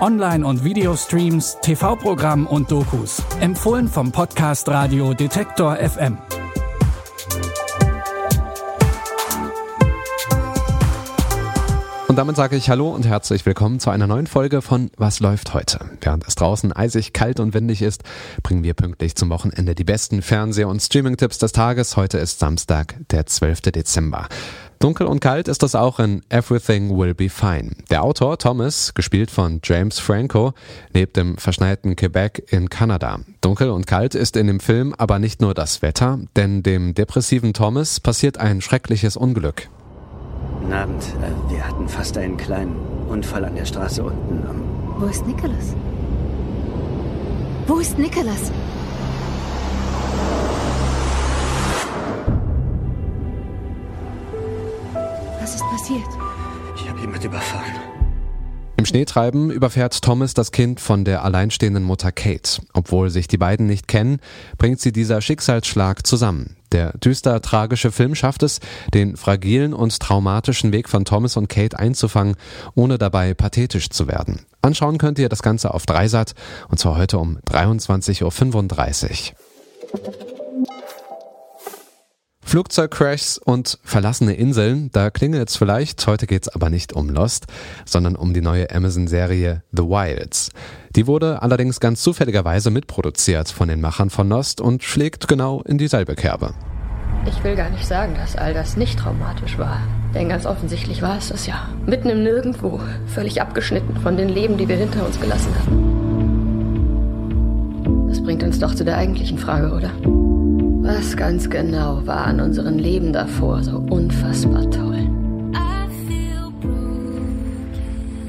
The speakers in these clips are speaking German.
Online- und Videostreams, TV-Programm und Dokus. Empfohlen vom Podcast Radio Detektor FM. Und damit sage ich Hallo und herzlich willkommen zu einer neuen Folge von Was läuft heute? Während es draußen eisig, kalt und windig ist, bringen wir pünktlich zum Wochenende die besten Fernseh- und Streaming-Tipps des Tages. Heute ist Samstag, der 12. Dezember. Dunkel und kalt ist das auch in Everything Will Be Fine. Der Autor Thomas, gespielt von James Franco, lebt im verschneiten Quebec in Kanada. Dunkel und kalt ist in dem Film aber nicht nur das Wetter, denn dem depressiven Thomas passiert ein schreckliches Unglück. Guten Abend. Äh, wir hatten fast einen kleinen Unfall an der Straße unten am. Wo ist Nicholas? Wo ist Nicholas? Passiert? Ich habe jemand überfahren. Im Schneetreiben überfährt Thomas das Kind von der alleinstehenden Mutter Kate. Obwohl sich die beiden nicht kennen, bringt sie dieser Schicksalsschlag zusammen. Der düster tragische Film schafft es, den fragilen und traumatischen Weg von Thomas und Kate einzufangen, ohne dabei pathetisch zu werden. Anschauen könnt ihr das Ganze auf Dreisat und zwar heute um 23.35 Uhr. Flugzeugcrashs und verlassene Inseln, da klingelt's vielleicht, heute geht's aber nicht um Lost, sondern um die neue Amazon-Serie The Wilds. Die wurde allerdings ganz zufälligerweise mitproduziert von den Machern von Lost und schlägt genau in dieselbe Kerbe. Ich will gar nicht sagen, dass all das nicht traumatisch war. Denn ganz offensichtlich war es das ja. Mitten im Nirgendwo, völlig abgeschnitten von den Leben, die wir hinter uns gelassen hatten. Das bringt uns doch zu der eigentlichen Frage, oder? Was ganz genau war an unseren Leben davor so unfassbar toll?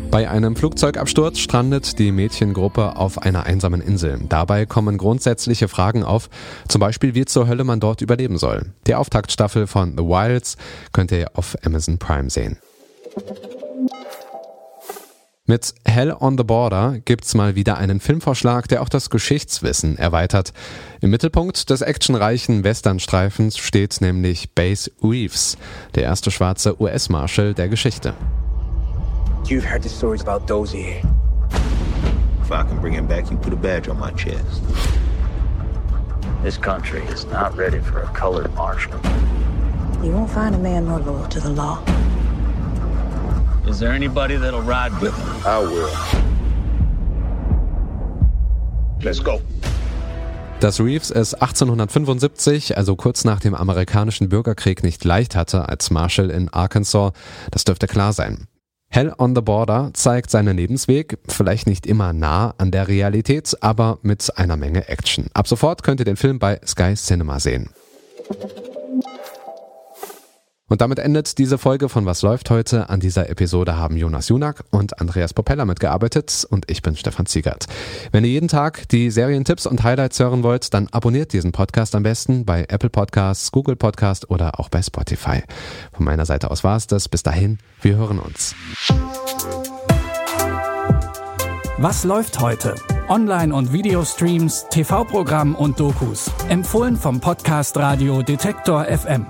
Bei einem Flugzeugabsturz strandet die Mädchengruppe auf einer einsamen Insel. Dabei kommen grundsätzliche Fragen auf, zum Beispiel wie zur Hölle man dort überleben soll. Die Auftaktstaffel von The Wilds könnt ihr auf Amazon Prime sehen. Mit Hell on the Border gibt's mal wieder einen Filmvorschlag, der auch das Geschichtswissen erweitert. Im Mittelpunkt des actionreichen Westernstreifens steht nämlich Base Reeves, der erste schwarze US-Marshal der Geschichte. You've heard the stories about Dozier. If I can bring him back, you put a badge on my chest. This country is not ready for a colored marshal. You won't find a man more loyal to the law. Is there anybody that'll ride with him? I will. Let's go. Dass Reeves es 1875, also kurz nach dem amerikanischen Bürgerkrieg, nicht leicht hatte als Marshal in Arkansas, das dürfte klar sein. Hell on the Border zeigt seinen Lebensweg, vielleicht nicht immer nah an der Realität, aber mit einer Menge Action. Ab sofort könnt ihr den Film bei Sky Cinema sehen. Und damit endet diese Folge von Was läuft heute. An dieser Episode haben Jonas Junak und Andreas Popella mitgearbeitet und ich bin Stefan Ziegert. Wenn ihr jeden Tag die Serientipps und Highlights hören wollt, dann abonniert diesen Podcast am besten bei Apple Podcasts, Google Podcast oder auch bei Spotify. Von meiner Seite aus war es das. Bis dahin, wir hören uns. Was läuft heute? Online- und Videostreams, TV-Programm und Dokus. Empfohlen vom Podcast Radio Detektor FM.